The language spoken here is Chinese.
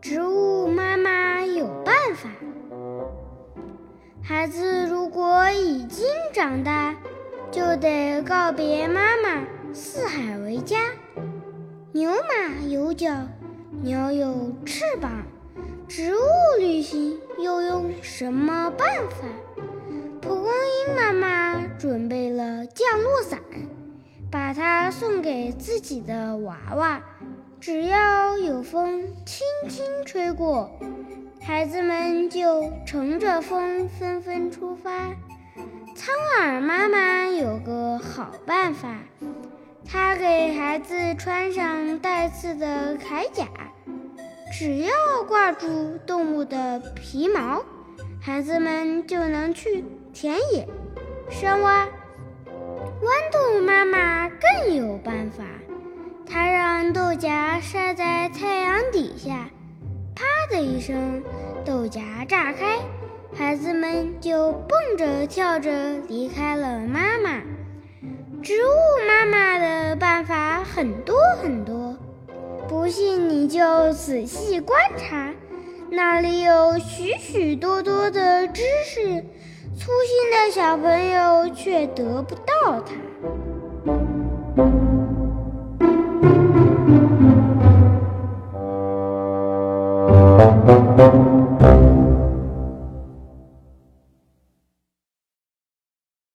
植物妈妈有办法。孩子如果已经长大，就得告别妈妈，四海为家。牛马有脚，鸟有翅膀，植物旅行又用什么办法？蒲公英妈妈准备了降落伞，把它送给自己的娃娃。只要有风轻轻吹过，孩子们就乘着风纷纷出发。苍耳妈妈有个好办法，他给孩子穿上带刺的铠甲，只要挂住动物的皮毛，孩子们就能去田野、山洼。豌豆妈妈更有办法。她让豆荚晒在太阳底下，啪的一声，豆荚炸开，孩子们就蹦着跳着离开了妈妈。植物办法很多很多，不信你就仔细观察，那里有许许多多的知识，粗心的小朋友却得不到它。